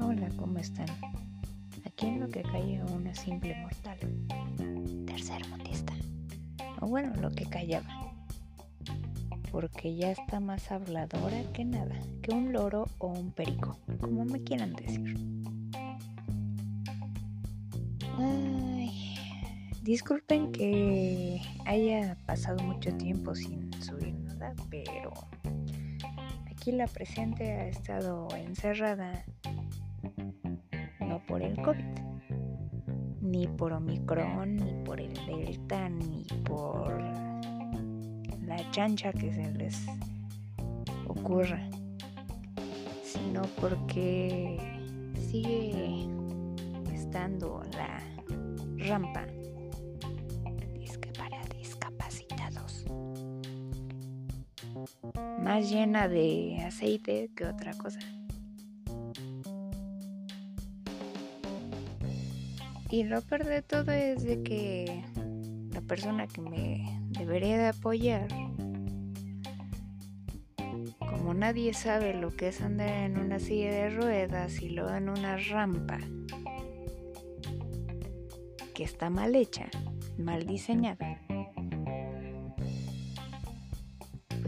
Hola, ¿cómo están? Aquí en lo que cae una simple mortal. Tercer mundista. O bueno, lo que callaba. Porque ya está más habladora que nada, que un loro o un perico, como me quieran decir. Ay, disculpen que haya pasado mucho tiempo sin subir nada, pero aquí la presente ha estado encerrada no por el COVID, ni por Omicron, ni por el Delta, ni por la chancha que se les ocurra, sino porque sigue estando la rampa más llena de aceite que otra cosa. Y lo peor de todo es de que la persona que me debería de apoyar, como nadie sabe lo que es andar en una silla de ruedas y luego en una rampa que está mal hecha, mal diseñada,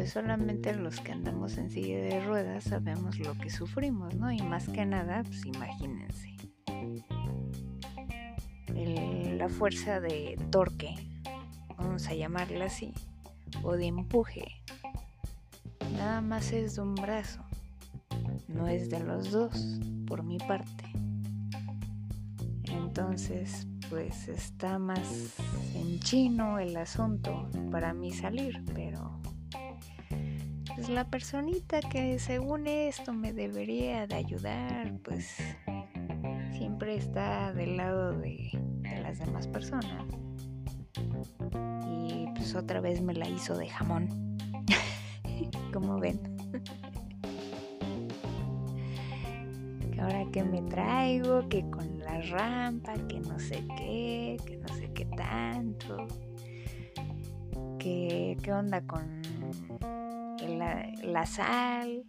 solamente los que andamos en silla de ruedas sabemos lo que sufrimos, ¿no? Y más que nada, pues imagínense. la fuerza de torque, vamos a llamarla así, o de empuje, nada más es de un brazo, no es de los dos, por mi parte. Entonces, pues está más en chino el asunto para mí salir, pero pues la personita que según esto me debería de ayudar, pues siempre está del lado de, las demás personas. Y pues otra vez me la hizo de jamón. Como ven. ahora que me traigo, que con la rampa, que no sé qué, que no sé qué tanto. Que qué onda con la, sal.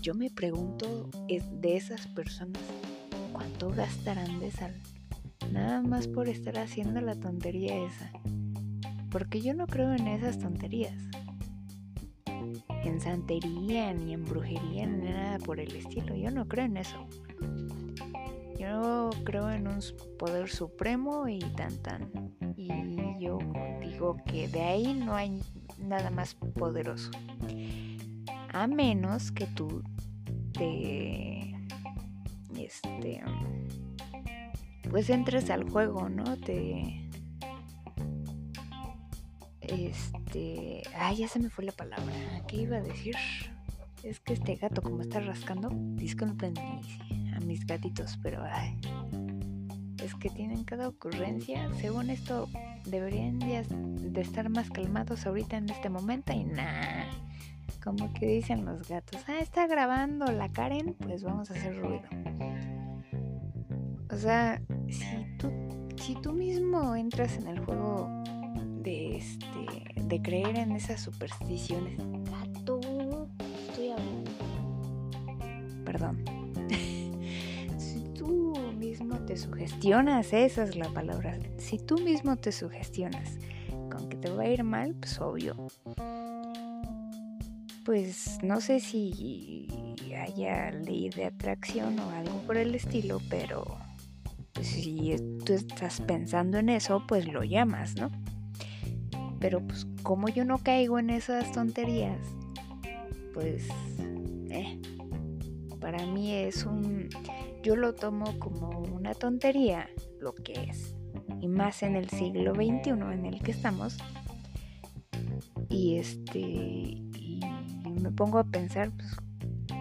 Yo me pregunto de esas personas cuánto gastarán de sal. Nada más por estar haciendo la tontería esa. Porque yo no creo en esas tonterías. En santería, ni en brujería, ni nada por el estilo. Yo no creo en eso. Yo creo en un poder supremo y tan tan. Y yo digo que de ahí no hay nada más poderoso. A menos que tú te este pues entres al juego, ¿no? Te este, ay, ya se me fue la palabra. ¿Qué iba a decir? Es que este gato como está rascando, disculpen a mis gatitos, pero ay, que tienen cada ocurrencia. Según esto, deberían de estar más calmados ahorita en este momento y nada. Como que dicen los gatos, ah, está grabando la Karen, pues vamos a hacer ruido. O sea, si tú, si tú mismo entras en el juego de este, de creer en esas supersticiones, sugestionas, esa es la palabra. Si tú mismo te sugestionas con que te va a ir mal, pues obvio. Pues no sé si haya ley de atracción o algo por el estilo, pero si tú estás pensando en eso, pues lo llamas, ¿no? Pero pues como yo no caigo en esas tonterías, pues eh, para mí es un yo lo tomo como una tontería, lo que es, y más en el siglo XXI en el que estamos. Y este, y me pongo a pensar, pues,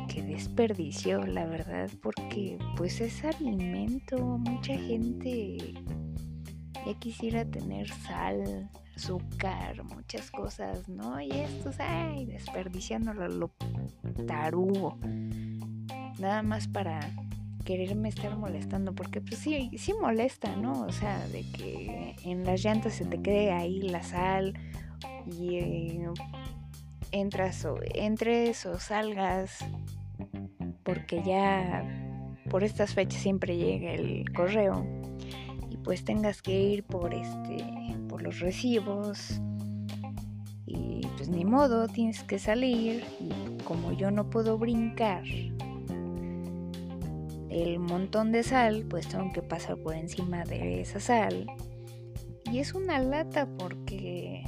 qué desperdicio, la verdad, porque pues es alimento, mucha gente ya quisiera tener sal, azúcar, muchas cosas, ¿no? Y estos, ay, desperdiciándolo lo tarugo. Nada más para quererme estar molestando, porque pues sí, sí molesta, ¿no? O sea, de que en las llantas se te quede ahí la sal y, entras o entres o salgas porque ya por estas fechas siempre llega el correo y pues tengas que ir por este por los recibos y pues ni modo tienes que salir y como yo no puedo brincar el montón de sal pues tengo que pasar por encima de esa sal y es una lata porque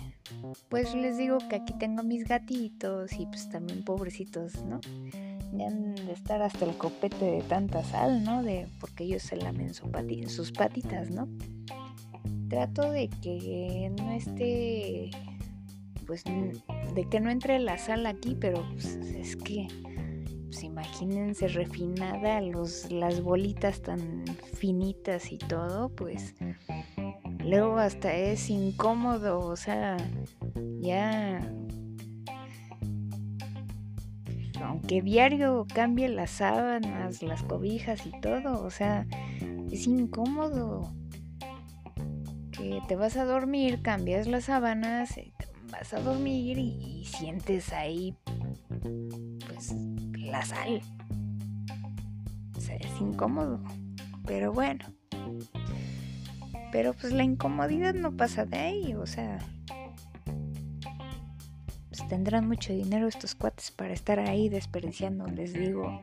pues les digo que aquí tengo mis gatitos y pues también pobrecitos, ¿no? Ya han de estar hasta el copete de tanta sal, ¿no? De, porque ellos se lamen sus patitas, ¿no? Trato de que no esté, pues, de que no entre la sal aquí, pero pues, es que, pues imagínense refinada, los, las bolitas tan finitas y todo, pues luego hasta es incómodo, o sea, ya aunque diario cambie las sábanas, las cobijas y todo, o sea, es incómodo. Que te vas a dormir, cambias las sábanas, eh, vas a dormir y, y sientes ahí, pues, la sal. O sea, es incómodo. Pero bueno. Pero pues la incomodidad no pasa de ahí, o sea, pues, tendrán mucho dinero estos cuates para estar ahí desperdiciando, les digo,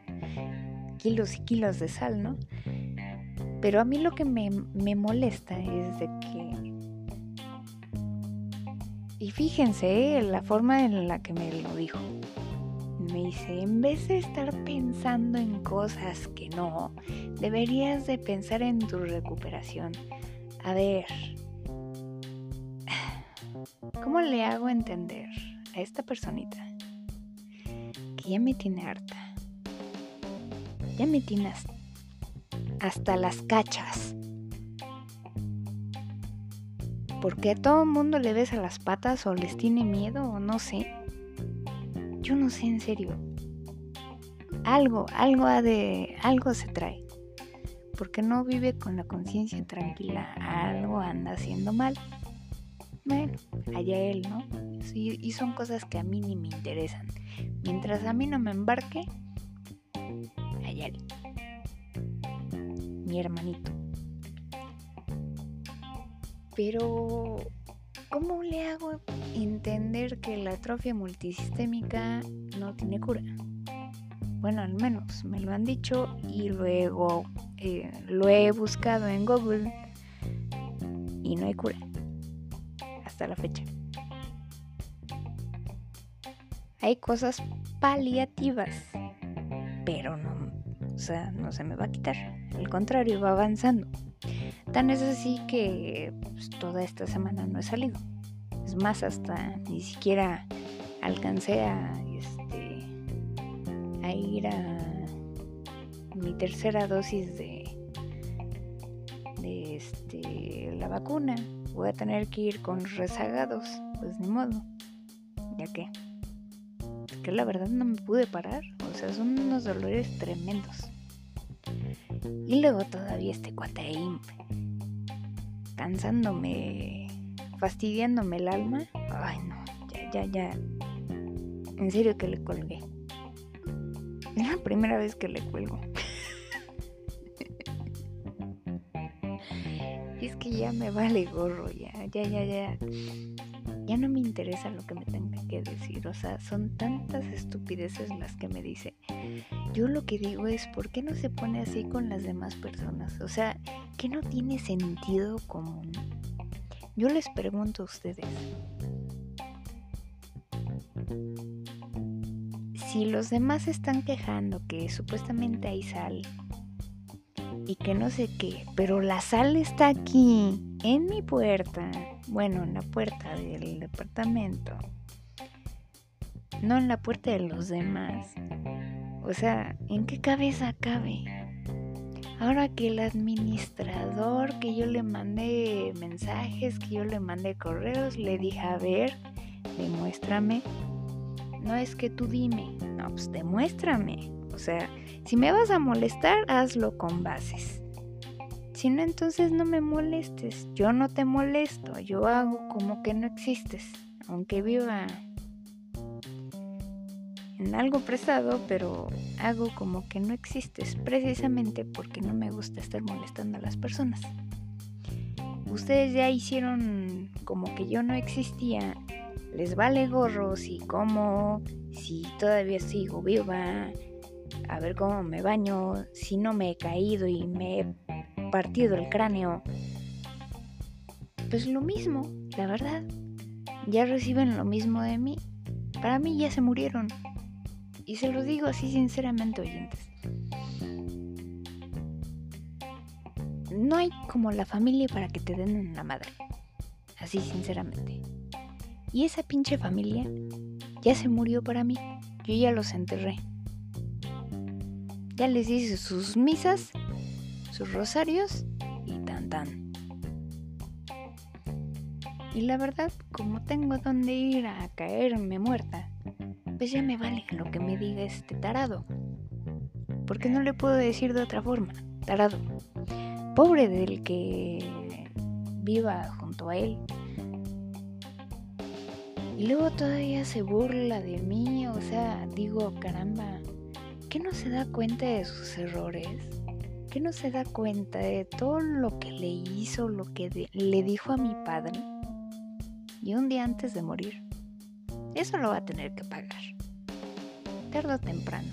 kilos y kilos de sal, ¿no? Pero a mí lo que me, me molesta es de que... Y fíjense ¿eh? la forma en la que me lo dijo. Me dice, en vez de estar pensando en cosas que no, deberías de pensar en tu recuperación. A ver, ¿cómo le hago entender? a esta personita que ya me tiene harta. Ya me tiene hasta las cachas. Porque a todo el mundo le ves a las patas o les tiene miedo o no sé. Yo no sé en serio. Algo, algo de, algo se trae. Porque no vive con la conciencia tranquila. Algo anda haciendo mal. Bueno, allá él, ¿no? y son cosas que a mí ni me interesan. Mientras a mí no me embarque, allá él. Mi hermanito. Pero, ¿cómo le hago entender que la atrofia multisistémica no tiene cura? Bueno, al menos me lo han dicho y luego eh, lo he buscado en Google y no hay cura hasta la fecha. Hay cosas paliativas, pero no, o sea, no se me va a quitar. Al contrario, va avanzando. Tan es así que pues, toda esta semana no he salido. Es más, hasta ni siquiera alcancé a, este, ir a mi tercera dosis de, de este, la vacuna. Voy a tener que ir con rezagados, pues ni modo. Ya que que la verdad no me pude parar. O sea, son unos dolores tremendos. Y luego todavía este cuate cansándome, fastidiándome el alma. Ay, no, ya, ya, ya. En serio que le colgué. Es la primera vez que le cuelgo. es que ya me vale gorro, ya, ya, ya, ya ya no me interesa lo que me tenga que decir. O sea, son tantas estupideces las que me dice. Yo lo que digo es, ¿por qué no se pone así con las demás personas? O sea, que no tiene sentido común. Yo les pregunto a ustedes. Si los demás están quejando que supuestamente hay sal y que no sé qué, pero la sal está aquí, en mi puerta, bueno, en la puerta del departamento, no en la puerta de los demás. O sea, ¿en qué cabeza cabe? Ahora que el administrador, que yo le mandé mensajes, que yo le mandé correos, le dije, a ver, demuéstrame. No es que tú dime, no, pues demuéstrame. O sea, si me vas a molestar, hazlo con bases. Si no, entonces no me molestes. Yo no te molesto. Yo hago como que no existes. Aunque viva algo prestado, pero hago como que no existes, precisamente porque no me gusta estar molestando a las personas. Ustedes ya hicieron como que yo no existía, les vale gorro si como, si todavía sigo viva, a ver cómo me baño, si no me he caído y me he partido el cráneo. Pues lo mismo, la verdad. Ya reciben lo mismo de mí. Para mí ya se murieron. Y se lo digo así sinceramente, oyentes. No hay como la familia para que te den una madre. Así sinceramente. Y esa pinche familia ya se murió para mí. Yo ya los enterré. Ya les hice sus misas, sus rosarios y tan tan. Y la verdad, como tengo donde ir a caerme muerta, pues ya me vale lo que me diga este tarado. Porque no le puedo decir de otra forma, tarado. Pobre del que viva junto a él. Y luego todavía se burla de mí, o sea, digo, caramba, ¿qué no se da cuenta de sus errores? ¿Qué no se da cuenta de todo lo que le hizo, lo que le dijo a mi padre? Y un día antes de morir. Eso lo va a tener que pagar tarde o temprano.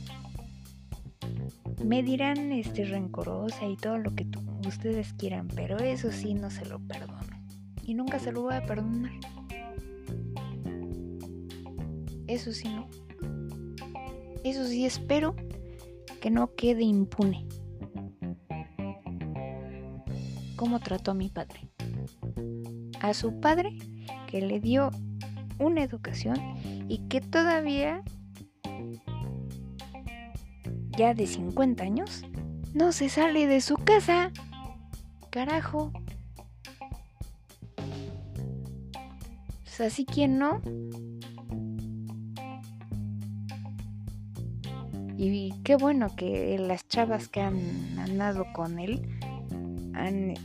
Me dirán este rencorosa y todo lo que ustedes quieran, pero eso sí no se lo perdono. Y nunca se lo voy a perdonar. Eso sí no. Eso sí espero que no quede impune. ¿Cómo trató a mi padre? A su padre que le dio una educación y que todavía ya de 50 años, no se sale de su casa. Carajo. Pues así quien no. Y qué bueno que las chavas que han andado con él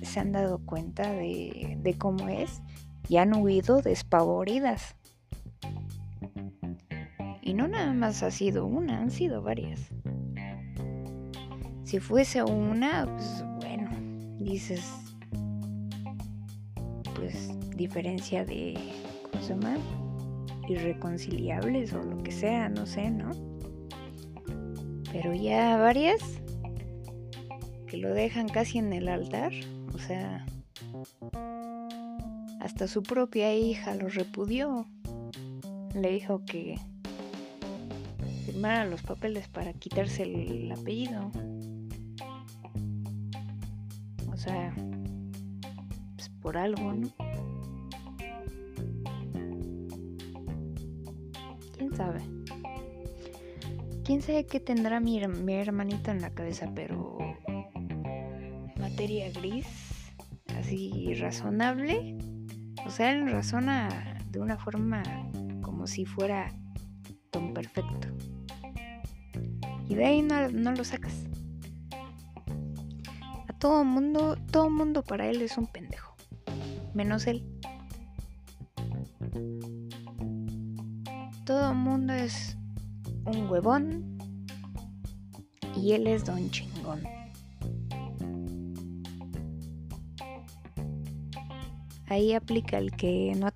se han dado cuenta de, de cómo es y han huido despavoridas. Y no nada más ha sido una, han sido varias. Si fuese una, pues bueno, dices, pues diferencia de, ¿cómo se llama? Irreconciliables o lo que sea, no sé, ¿no? Pero ya varias que lo dejan casi en el altar, o sea, hasta su propia hija lo repudió. Le dijo que firmara los papeles para quitarse el apellido. O sea, pues por algo, ¿no? ¿Quién sabe? ¿Quién sabe qué tendrá mi, mi hermanito en la cabeza? Pero materia gris, así razonable. O sea, él razona de una forma como si fuera tan perfecto. Y de ahí no, no lo sacas todo mundo, todo mundo para él es un pendejo, menos él. Todo mundo es un huevón y él es don chingón. Ahí aplica el que no,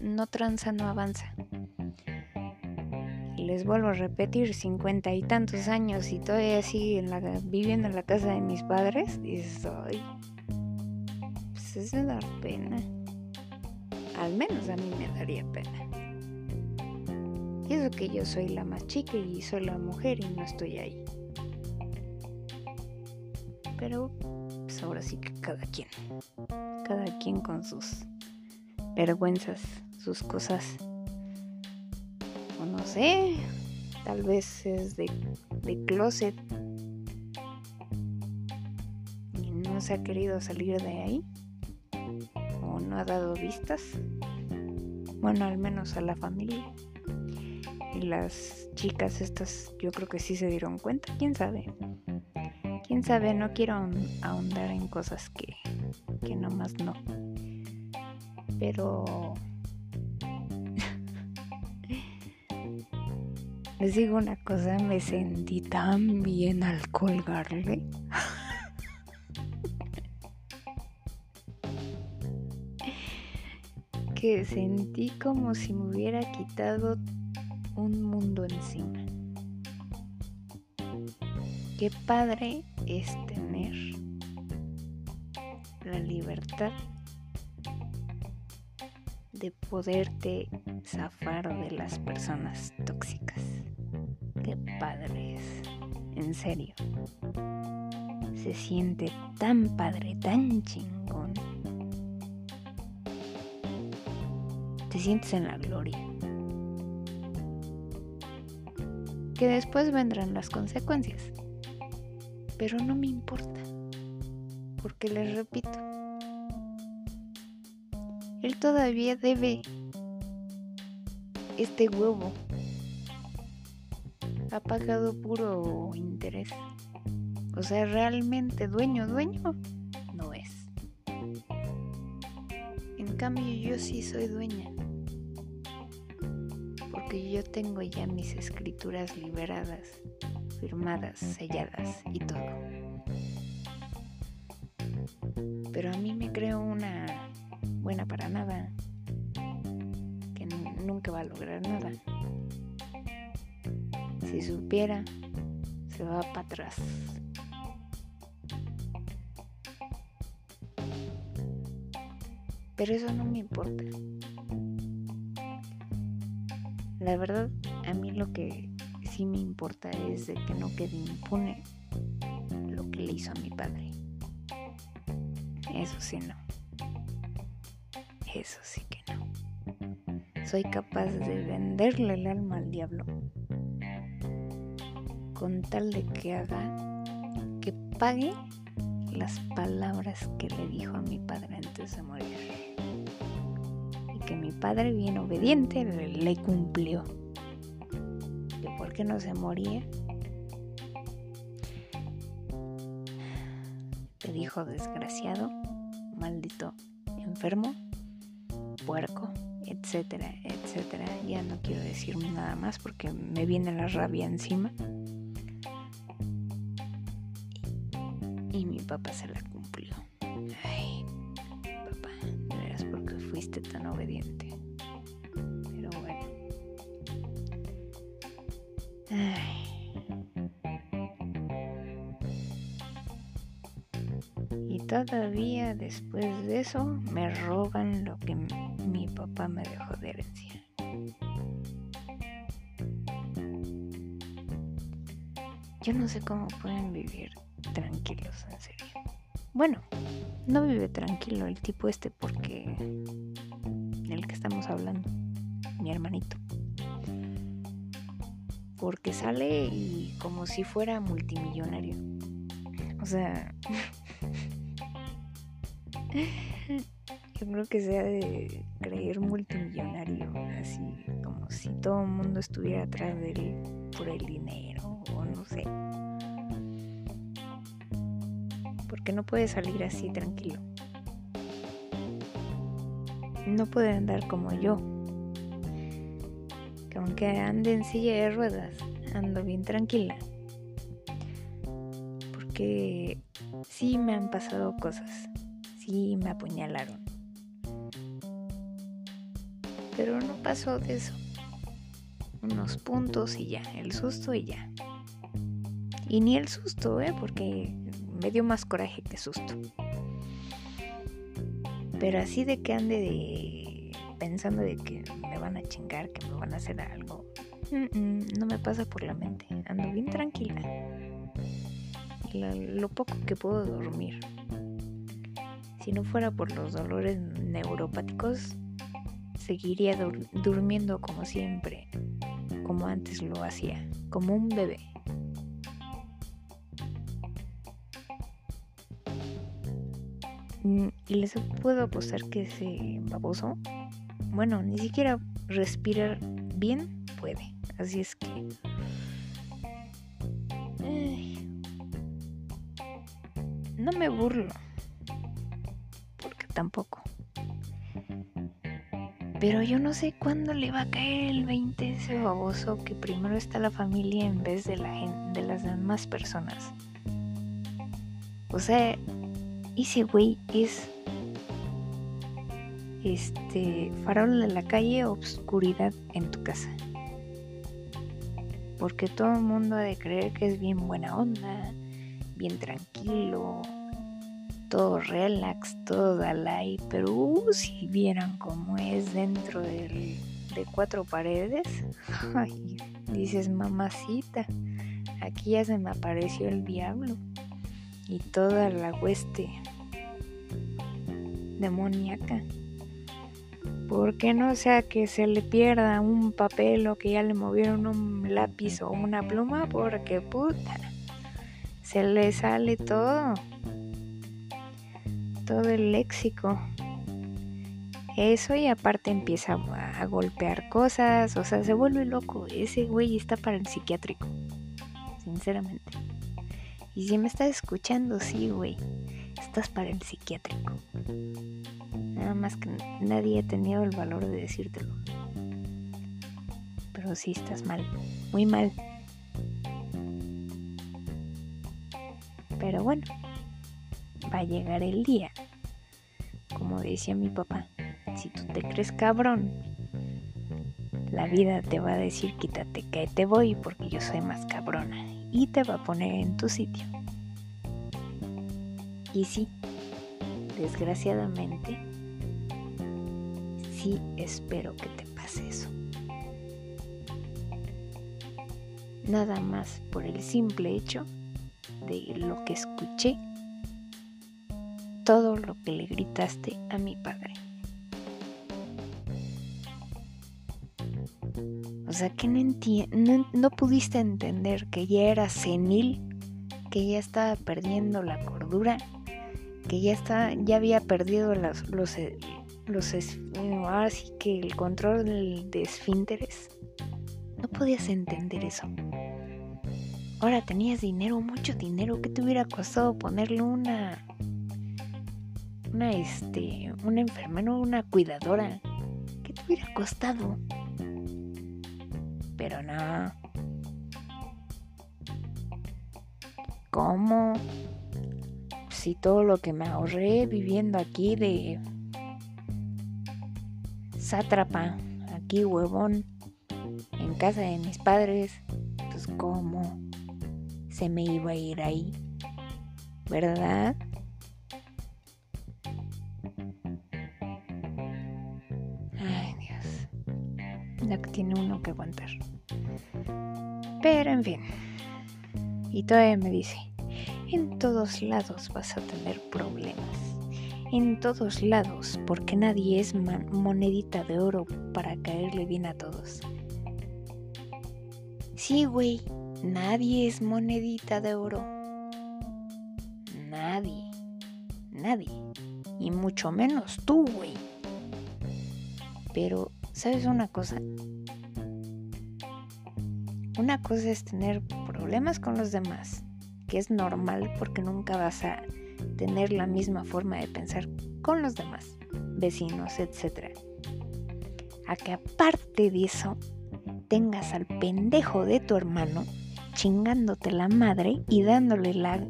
no tranza, no avanza les vuelvo a repetir, cincuenta y tantos años y todavía sigue en la, viviendo en la casa de mis padres, dices, ay, pues es de dar pena. Al menos a mí me daría pena. Y eso que yo soy la más chica y soy la mujer y no estoy ahí. Pero, pues ahora sí que cada quien. Cada quien con sus vergüenzas, sus cosas no sé, tal vez es de, de closet y no se ha querido salir de ahí o no ha dado vistas. Bueno, al menos a la familia. Y las chicas estas yo creo que sí se dieron cuenta, quién sabe. Quién sabe, no quiero ahondar en cosas que, que nomás no. Pero Les digo una cosa, me sentí tan bien al colgarle. que sentí como si me hubiera quitado un mundo encima. Qué padre es tener la libertad de poderte zafar de las personas tóxicas. Qué padre es, en serio. Se siente tan padre, tan chingón. Te sientes en la gloria. Que después vendrán las consecuencias. Pero no me importa. Porque les repito, él todavía debe este huevo. Ha pagado puro interés. O sea, realmente dueño, dueño, no es. En cambio, yo sí soy dueña. Porque yo tengo ya mis escrituras liberadas, firmadas, selladas y todo. Pero a mí me creo una buena para nada, que nunca va a lograr nada. Si supiera, se va para atrás. Pero eso no me importa. La verdad, a mí lo que sí me importa es de que no quede impune lo que le hizo a mi padre. Eso sí no eso sí que no. Soy capaz de venderle el alma al diablo con tal de que haga, que pague las palabras que le dijo a mi padre antes de morir. Y que mi padre, bien obediente, le, cumplió. Que porque no se moría, le dijo desgraciado, maldito, enfermo, puerco, etcétera, etcétera. Ya no quiero decirme nada más porque me viene la rabia encima. Papá se la cumplió. Ay, papá, de veras porque fuiste tan obediente. Pero bueno. Ay. Y todavía después de eso me roban lo que mi papá me dejó de herencia. Yo no sé cómo pueden vivir tranquilos, en serio. Bueno, no vive tranquilo el tipo este porque el que estamos hablando, mi hermanito. Porque sale y como si fuera multimillonario. O sea, yo creo que sea de creer multimillonario, así como si todo el mundo estuviera atrás de él por el dinero o no sé. Porque no puede salir así tranquilo. No puede andar como yo. Que aunque ande en silla de ruedas, ando bien tranquila. Porque sí me han pasado cosas. Sí me apuñalaron pero no pasó de eso. Unos puntos y ya, el susto y ya. Y ni el susto, ¿eh? Porque me dio más coraje que susto. Pero así de que ande de pensando de que me van a chingar, que me van a hacer algo. no me pasa por la mente. Ando bien tranquila. lo poco que puedo dormir. Si no fuera por los dolores neuropáticos, seguiría durmiendo como siempre, como antes lo hacía, como un bebé. Y les puedo apostar que ese baboso, bueno, ni siquiera respirar bien puede. Así es que... no me burlo, porque tampoco. Pero yo no sé cuándo le va a caer el 20 ese baboso que primero está la familia en vez de, la de las demás personas. O sea, ese güey es este farol de la calle, obscuridad en tu casa. Porque todo el mundo ha de creer que es bien buena onda, bien tranquilo, todo relax, todo Dalai, pero uh, si vieran cómo es dentro de cuatro paredes, dices mamacita, aquí ya se me apareció el diablo y toda la hueste demoníaca. Porque no sea que se le pierda un papel o que ya le movieron un lápiz o una pluma, porque puta, se le sale todo todo el léxico. Eso y aparte empieza a, golpear cosas, o sea, se vuelve loco. Ese güey está para el psiquiátrico, sinceramente. Y si me estás escuchando, sí, güey, estás para el psiquiátrico. Nada más que nadie ha tenido el valor de decírtelo. Pero sí estás mal, muy mal. Pero bueno va a llegar el día. Como decía mi papá, si tú te crees cabrón, la vida te va a decir quítate que te voy porque yo soy más cabrona y te va a poner en tu sitio. Y sí, desgraciadamente, sí espero que te pase eso. Nada más por el simple hecho de lo que escuché todo lo que le gritaste a mi padre. Sea que no, no, pudiste entender que ya era senil, que ya estaba perdiendo la cordura, que ya, está, ya había perdido los, los, los que el control de esfínteres. No podías entender eso. Ahora tenías dinero, mucho dinero. ¿Qué te hubiera costado ponerle una una, este, una enfermera, una cuidadora. ¿Qué te hubiera costado? Pero no. ¿Cómo? Si todo lo que me ahorré viviendo aquí de sátrapa, aquí huevón, en casa de mis padres, pues cómo se me iba a ir ahí, ¿verdad? Tiene uno que aguantar. Pero en fin. Y todavía me dice, en todos lados vas a tener problemas. En todos lados, porque nadie es monedita de oro para caerle bien a todos. Sí, güey, nadie es monedita de oro. Nadie. Nadie. Y mucho menos tú, güey. Pero ¿Sabes una cosa? Una cosa es tener problemas con los demás, que es normal porque nunca vas a tener la misma forma de pensar con los demás, vecinos, etc. A que aparte de eso, tengas al pendejo de tu hermano chingándote la madre y dándole la...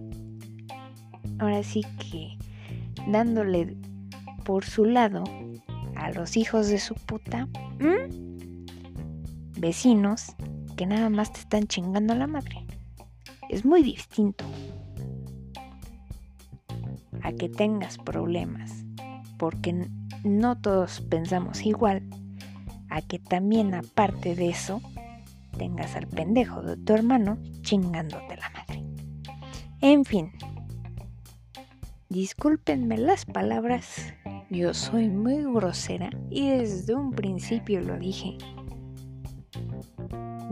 Ahora sí que dándole por su lado a los hijos de su puta vecinos que nada más te están chingando a la madre. Es muy distinto a que tengas problemas, porque no todos pensamos igual, a que también aparte de eso tengas al pendejo de tu hermano chingándote la madre. En fin, discúlpenme las palabras yo soy muy grosera y desde un principio lo dije.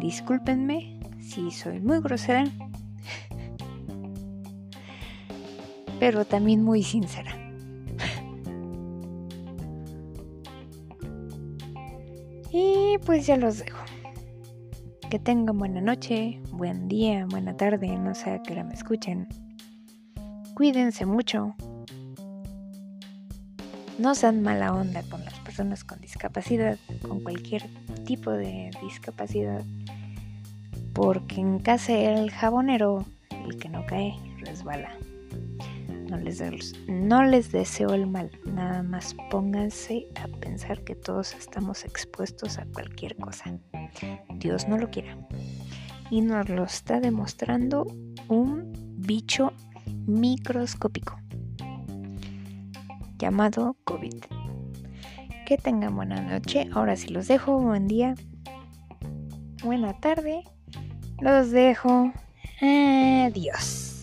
Discúlpenme si soy muy grosera, pero también muy sincera. Y pues ya los dejo. Que tengan buena noche, buen día, buena tarde, no sé a qué hora me escuchen. Cuídense mucho no sean mala onda con las personas personas con discapacidad, con cualquier tipo de discapacidad, porque en casa el jabonero, el que no cae, resbala. No les, no les deseo el mal, nada más pónganse a pensar que todos estamos expuestos a cualquier cosa. Dios no lo quiera. Y nos lo está demostrando un bicho microscópico llamado COVID. Que tengan buena noche. Ahora sí los dejo. Buen día. Buena tarde. Los dejo. Adiós.